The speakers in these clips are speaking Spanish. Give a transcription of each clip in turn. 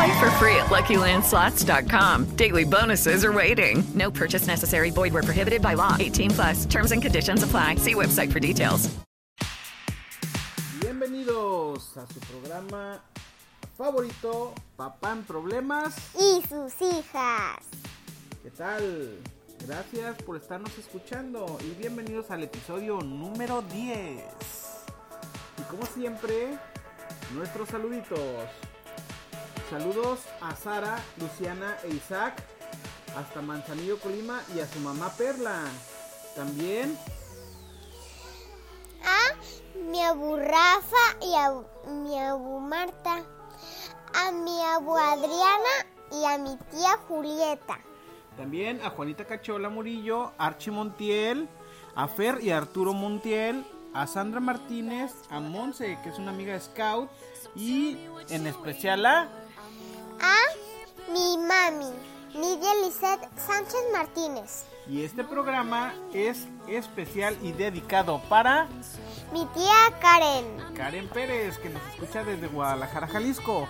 Play for free at LuckyLandSlots.com. Daily bonuses are waiting. No purchase necessary. Void where prohibited by law. 18 plus. Terms and conditions apply. See website for details. Bienvenidos a su programa favorito, Papá en Problemas. y sus hijas. ¿Qué tal? Gracias por estarnos escuchando y bienvenidos al episodio número 10. Y como siempre, nuestros saluditos. Saludos a Sara, Luciana e Isaac, hasta Manzanillo, Colima y a su mamá Perla. También A mi abu Rafa y a mi abu Marta. A mi abu Adriana y a mi tía Julieta. También a Juanita Cachola Murillo, Archie Montiel, a Fer y a Arturo Montiel, a Sandra Martínez, a Monse, que es una amiga de Scout, y en especial a A mi mami, Nidia Lisette Sánchez Martínez. Y este programa es especial y dedicado para Mi tía Karen. Karen Pérez, que nos escucha desde Guadalajara, Jalisco.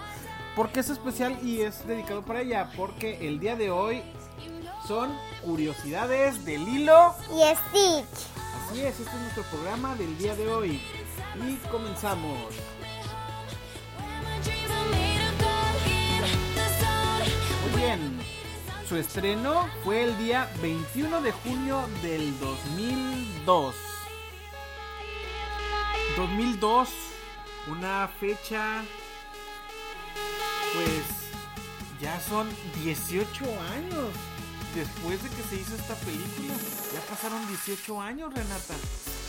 ¿Por qué es especial y es dedicado para ella? Porque el día de hoy son curiosidades de Lilo. Y Stitch. Así es, este es nuestro programa del día de hoy. Y comenzamos. Su estreno fue el día 21 de junio del 2002. 2002, una fecha, pues ya son 18 años después de que se hizo esta película. Ya pasaron 18 años, Renata.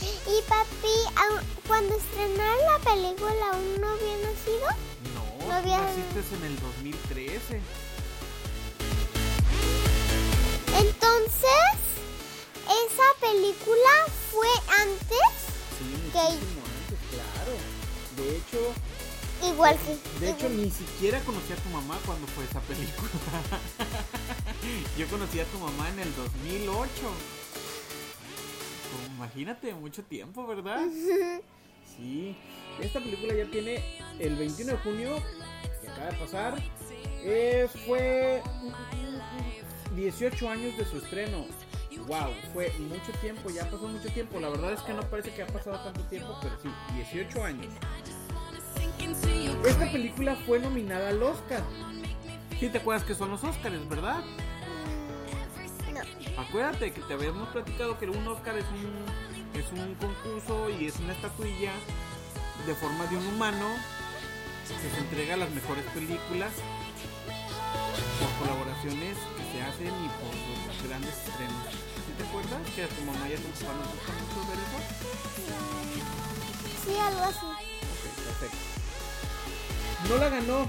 Y papi, cuando estrenaron la película aún no había nacido. No, No había- naciste en el 2013. Entonces, esa película fue antes, Sí, muchísimo antes, claro. De hecho, igual que. de hecho ni siquiera conocí a tu mamá cuando fue esa película. Yo conocí a tu mamá en el 2008. Pues, Imagínate, mucho tiempo, ¿verdad? Sí. Esta película ya tiene el 21 de junio, que acaba de pasar. eh, fue 18 años de su estreno. Wow, fue mucho tiempo, ya pasó mucho tiempo. La verdad es que no parece que ha pasado tanto tiempo, pero sí, 18 años. Esta película fue nominada al Oscar. Sí te acuerdas que son los Oscars, ¿verdad? No. Acuérdate que te habíamos platicado que un Oscar es un, es un concurso y es una estatuilla de forma de un humano que se entrega a las mejores películas por colaboraciones que se hacen y por los grandes estrenos. ¿Sí te acuerdas que a tu mamá y a tu papá nos gusta mucho ver eso? Sí, algo así. Ok, perfecto. No la ganó,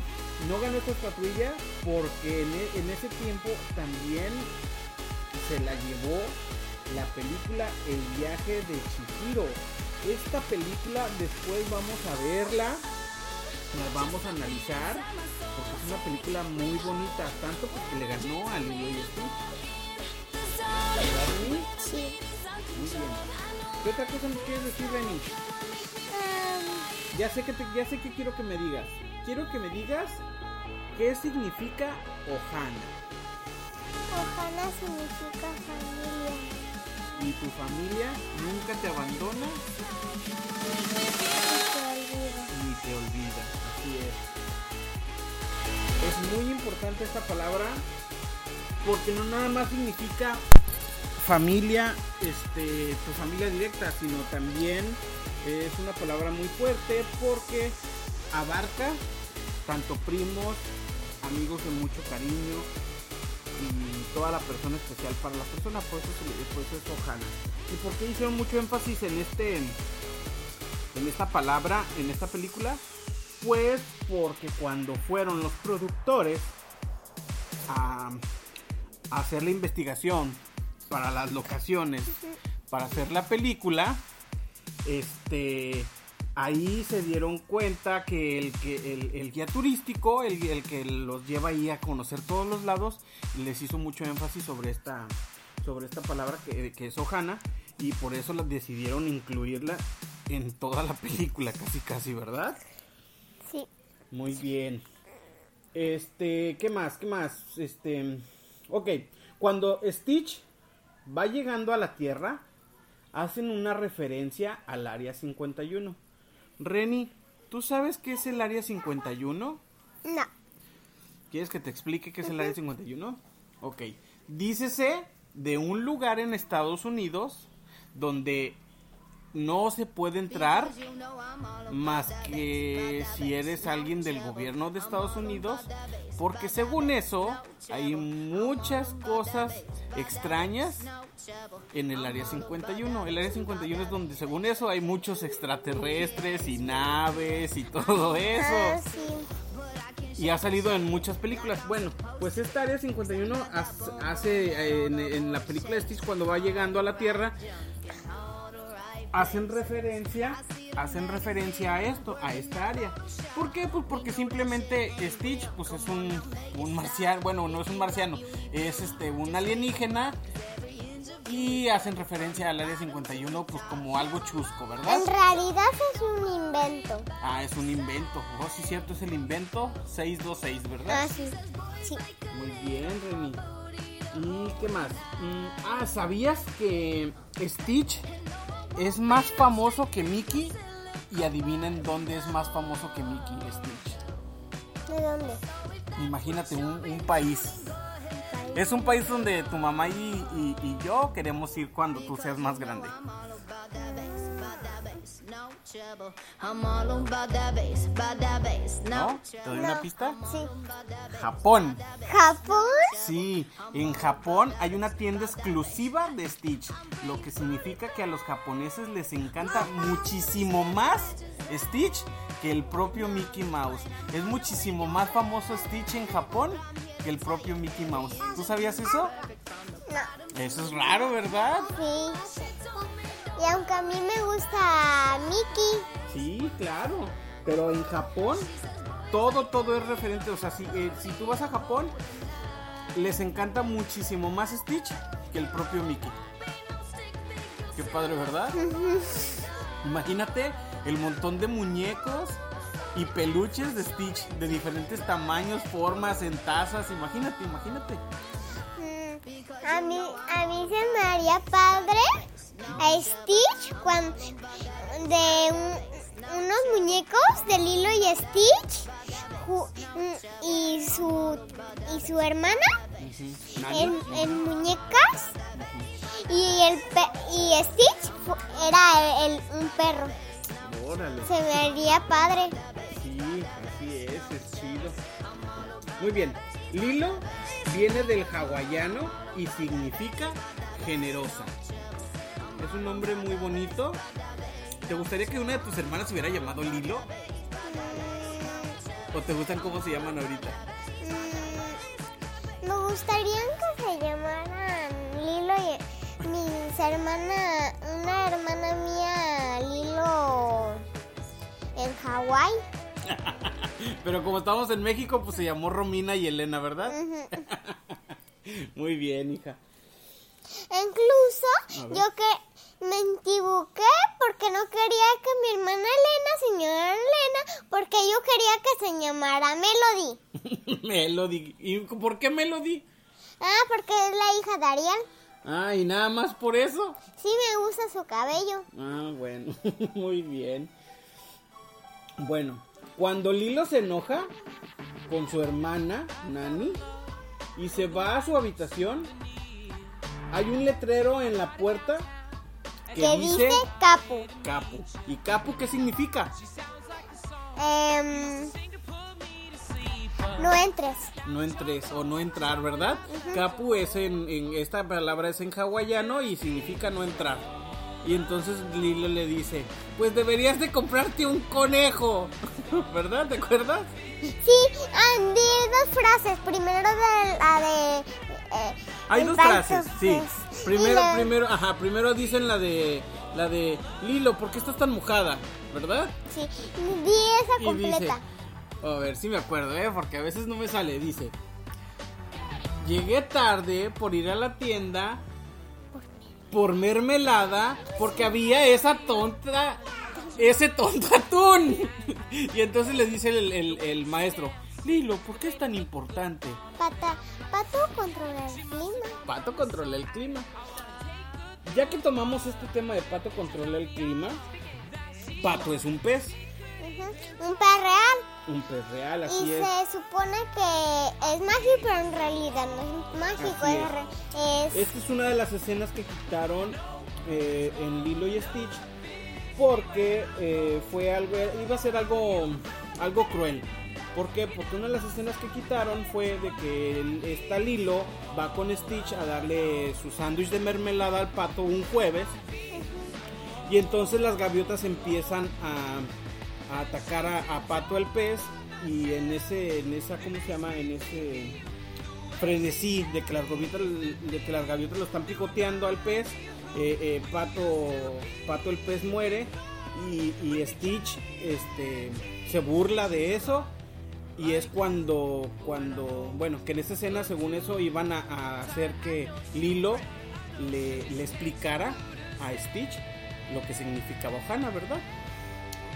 no ganó esta estatuilla porque en, e- en ese tiempo también se la llevó la película El viaje de Chihiro. Esta película después vamos a verla, la vamos a analizar porque es una película muy bonita, tanto porque le ganó a Lilo y Stitch. Sí. Muy bien. ¿Qué otra cosa nos quieres decir? Em, Ya sé que te- ya sé que quiero que me digas. Quiero que me digas qué significa Ohana. Ohana significa familia. Y tu familia nunca te abandona olvida. Te olvida. Así es. Es muy importante esta palabra porque no nada más significa familia, este, tu familia directa, sino también es una palabra muy fuerte porque abarca tanto primos, amigos de mucho cariño y toda la persona especial para la persona, por eso, por eso es Ohana. ¿Y por qué hicieron mucho énfasis en este en esta palabra, en esta película? Pues porque cuando fueron los productores a, hacer la investigación para las locaciones, para hacer la película, este ahí se dieron cuenta que el, que el, guía turístico, el, el que los lleva ahí a conocer todos los lados, les hizo mucho énfasis sobre esta, sobre esta palabra que, que es Ohana y por eso decidieron incluirla en toda la película, casi casi, ¿verdad? Sí. Muy bien. Este, ¿qué más? ¿Qué más? Este, ok, cuando Stitch va llegando a la Tierra, hacen una referencia al Área 51. Reni, ¿tú sabes qué es el Área 51? No. ¿Quieres que te explique qué es el Área 51? Ok. Dícese de un lugar en Estados Unidos donde no se puede entrar más que si eres alguien del gobierno de Estados Unidos, porque según eso hay muchas cosas extrañas en el área 51. El área 51 es donde según eso hay muchos extraterrestres y naves y todo Ah, eso. Y ha salido en muchas películas. Bueno, pues esta área 51 hace, hace, eh, en, en la película de Stitch cuando va llegando a la Tierra hacen referencia hacen referencia a esto, a esta área. ¿Por qué? Pues porque simplemente Stitch pues es un, un marciano, bueno, no es un marciano, es este un alienígena y hacen referencia al área 51 pues como algo chusco, ¿verdad? En realidad es un invento. Ah, es un invento. Oh, sí, cierto, es el invento 626, ¿verdad? Ah, sí. Sí. Muy bien, Reni. ¿Y qué más? Mm, ah, ¿sabías que Stitch es más famoso que Mickey? Y adivinen dónde es más famoso que Mickey Stitch. ¿De dónde? Imagínate un, un país. Es un país donde tu mamá y, y- y yo queremos ir cuando tú seas más grande. ¿No? ¿Te doy una pista? Sí. Japón. ¿Japón? Sí, en Japón hay una tienda exclusiva de Stitch, lo que significa que a los japoneses les encanta muchísimo más Stitch que el propio Mickey Mouse. Es muchísimo más famoso Stitch en Japón que el propio Mickey Mouse. ¿Tú sabías eso? No. Eso es raro, ¿verdad? Sí. Y aunque a mí me gusta Mickey, Sí, claro. Pero en Japón todo, todo es referente. O sea, si, eh, si tú vas a Japón, les encanta muchísimo más Stitch que el propio Mickey. Qué padre, ¿verdad? Imagínate el montón de muñecos y peluches de Stitch de diferentes tamaños, formas, en tazas. Imagínate, imagínate. mm, a mí, a mí se me haría padre a Stitch cuando de un- unos muñecos de Lilo y Stitch ju- mm, y su y su hermana en, en muñecas y el pe- y Stitch fu- era el, un perro. Órale. Se me haría padre. Sí, así es, es chido. Muy bien. Lilo viene del hawaiano y significa generosa. Es un nombre muy bonito. ¿Te gustaría que una de tus hermanas se hubiera llamado Lilo? ¿O te gustan cómo se llaman ahorita? Mm, me gustaría que se llamaran Lilo y mis hermanas, una hermana mía Lilo en Hawái. Pero como estamos en México, pues se llamó Romina y Elena, ¿verdad? Muy bien, hija. Incluso yo que me equivoqué porque no quería que mi hermana Elena se llamara Elena porque yo quería que se llamara Melody. Melody. ¿Y por qué Melody? Ah, porque es la hija de Ariel. Ah, y nada más por eso. Sí me gusta su cabello. Ah, bueno, muy bien. Bueno, cuando Lilo se enoja con su hermana, Nani, y se va a su habitación, hay un letrero en la puerta que, Que dice dice capo. Capu. ¿Y Capu qué significa? Em, no entres. No entres o no entrar, ¿verdad? Capu es en, en- esta palabra es en hawaiano y significa no entrar. Y entonces Lilo le dice, pues deberías de comprarte un conejo, ¿verdad? ¿Te acuerdas? Sí, di dos frases. Primero de la de. eh, Hay dos frases, sí. Primero, la- primero, ajá, primero dicen la de la de Lilo, ¿por qué estás tan mojada? ¿Verdad? Sí, di esa completa. dice, a ver si me acuerdo, ¿eh? Porque a veces no me sale. Dice, llegué tarde por ir a la tienda por mermelada porque había esa tonta, ese tonto atún. Y entonces le dice el, el- el maestro, Lilo, ¿por qué es tan importante? Pata, pato controla el clima. Pato controla el clima. Ya que tomamos este tema de Pato controla el clima, Pato es un pez, Un pez real. un pez real, Y así es. se supone que es mágico, pero en realidad no es mágico. Es, es- Esta es una de las escenas que quitaron eh, en Lilo y Stitch porque eh, fue algo, iba a ser algo, algo cruel. ¿Por qué? Porque una de las escenas que quitaron fue de que esta Lilo va con Stitch a darle su sándwich de mermelada al pato un jueves. Y entonces las gaviotas empiezan a, atacar a, a Pato el pez. Y en ese, en esa, ¿cómo se llama? En ese frenesí de que las gaviotas, de que las gaviotas lo están picoteando al pez. eh, eh, Pato, Pato el pez muere y, y Stitch este, se burla de eso. Y es cuando, cuando, bueno, que en esa escena, según eso, iban a, hacer que Lilo le, le explicara a Stitch lo que significaba Ohana, ¿verdad?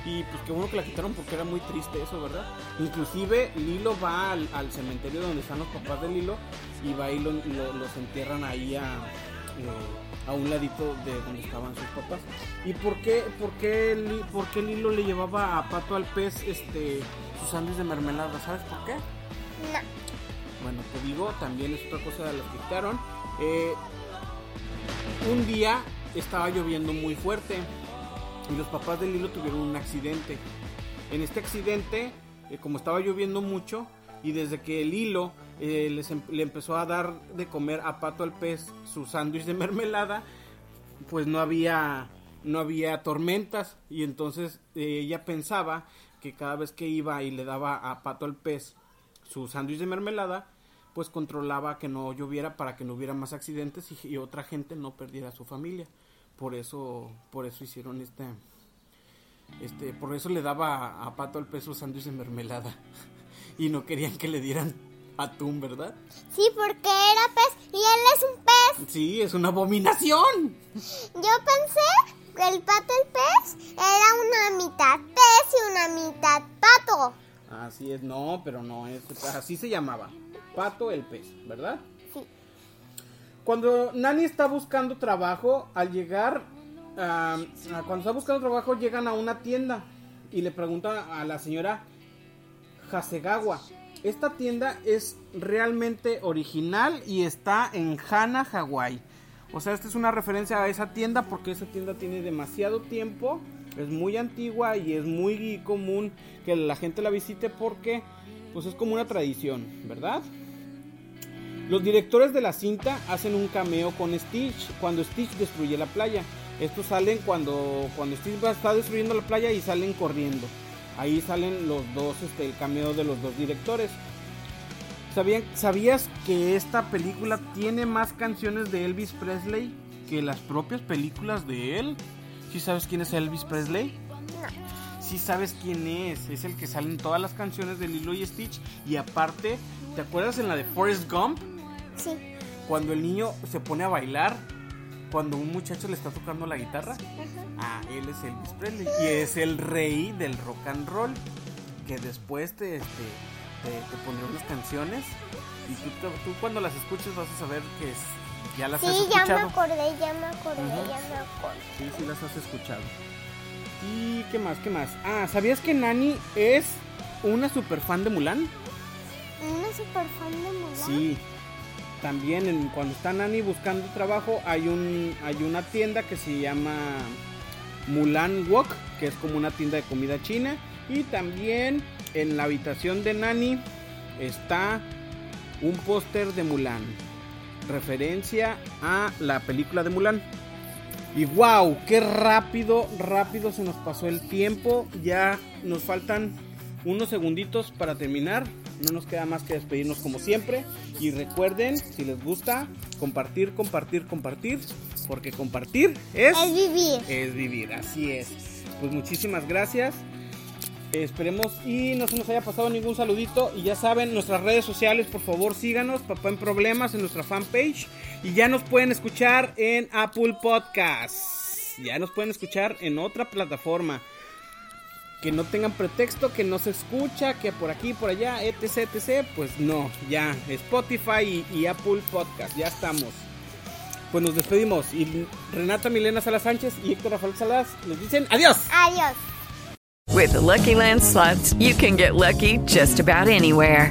Y pues qué bueno que la quitaron porque era muy triste eso, ¿verdad? Inclusive Lilo va al, al cementerio donde están los papás de Lilo y va y lo- lo- los entierran ahí a, eh, a un ladito de donde estaban sus papás. ¿Y por qué, por qué, por qué Lilo le llevaba a Pato al pez este, sus sándwiches de mermelada? ¿Sabes por qué? no. Bueno, te digo, también es otra cosa de las que quitaron. Eh, un día estaba lloviendo muy fuerte y los papás de Lilo tuvieron un accidente. En este accidente, eh, como estaba lloviendo mucho y desde que Lilo eh, les em- le empezó a dar de comer a Pato al pez su sándwich de mermelada, pues no había no había tormentas y entonces eh, ella pensaba que cada vez que iba y le daba a Pato al pez su sándwich de mermelada, pues controlaba que no lloviera para que no hubiera más accidentes y, y otra gente no perdiera su familia. Por eso, por eso hicieron este, este, por eso le daba a, a Pato al pez su sándwich de mermelada y no querían que le dieran atún, ¿verdad? Sí, porque era pez y él es un pez. Sí, es una abominación. Yo pensé que el pato el pez era una mitad pez y una mitad pato. Así es, no, pero no, es, así se llamaba. Pato el pez, ¿verdad? Sí. Cuando Nani está buscando trabajo, al llegar, ah, cuando está buscando trabajo, llegan a una tienda y le preguntan a la señora Hasegawa. Esta tienda es realmente original y está en Hana, Hawái. O sea, esta es una referencia a esa tienda porque esa tienda tiene demasiado tiempo, es muy antigua y es muy común que la gente la visite porque pues es como una tradición, ¿verdad? Los directores de la cinta hacen un cameo con Stitch cuando Stitch destruye la playa. Estos salen cuando, cuando Stitch está destruyendo la playa y salen corriendo. Ahí salen los dos, este, el cameo de los dos directores. ¿Sabían- ¿Sabías que esta película tiene más canciones de Elvis Presley que las propias películas de él? ¿Sí sabes quién es Elvis Presley? Sí sabes quién es, es el que sale en todas las canciones de Lilo y Stitch y aparte, ¿te acuerdas en la de Forrest Gump? Sí. Cuando el niño se pone a bailar, cuando un muchacho le está tocando la guitarra, ah, él es Elvis Presley y es el rey del rock and roll. Que después te, este, te, te pondré unas canciones y tú, tú cuando las escuches vas a saber que es- ya las has Sí, ya me escuchado. acordé, ya me acordé, ya me acordé. Sí, sí las has escuchado. ¿Y qué más? ¿Qué más? Ah, ¿sabías que Nani es una super fan de Mulan? Una super fan de Mulan. Sí. También en, cuando está Nani buscando trabajo hay un hay una tienda que se llama Mulan Wok, que es como una tienda de comida china y también en la habitación de Nani está un póster de Mulan, referencia a la película de Mulan. Y wow, qué rápido, rápido se nos pasó el tiempo. Ya nos faltan unos segunditos para terminar. No nos queda más que despedirnos como siempre. Y recuerden, si les gusta, compartir, compartir, compartir. Porque compartir es... Es vivir. Es vivir, así es. Pues muchísimas gracias. Esperemos y no se nos haya pasado ningún saludito. Y ya saben, nuestras redes sociales, por favor síganos, Papá en Problemas, en nuestra fanpage. Y ya nos pueden escuchar en Apple Podcasts. Ya nos pueden escuchar en otra plataforma. Que no tengan pretexto, que no se escucha, que por aquí, por allá, etc, etc. Pues no, ya, Spotify y, Apple Podcast, ya estamos. Pues nos despedimos. Y Renata Milena Salas Sánchez y Héctor Rafael Salas nos dicen adiós. Adiós. With Lucky Land slots, you can get lucky just about anywhere.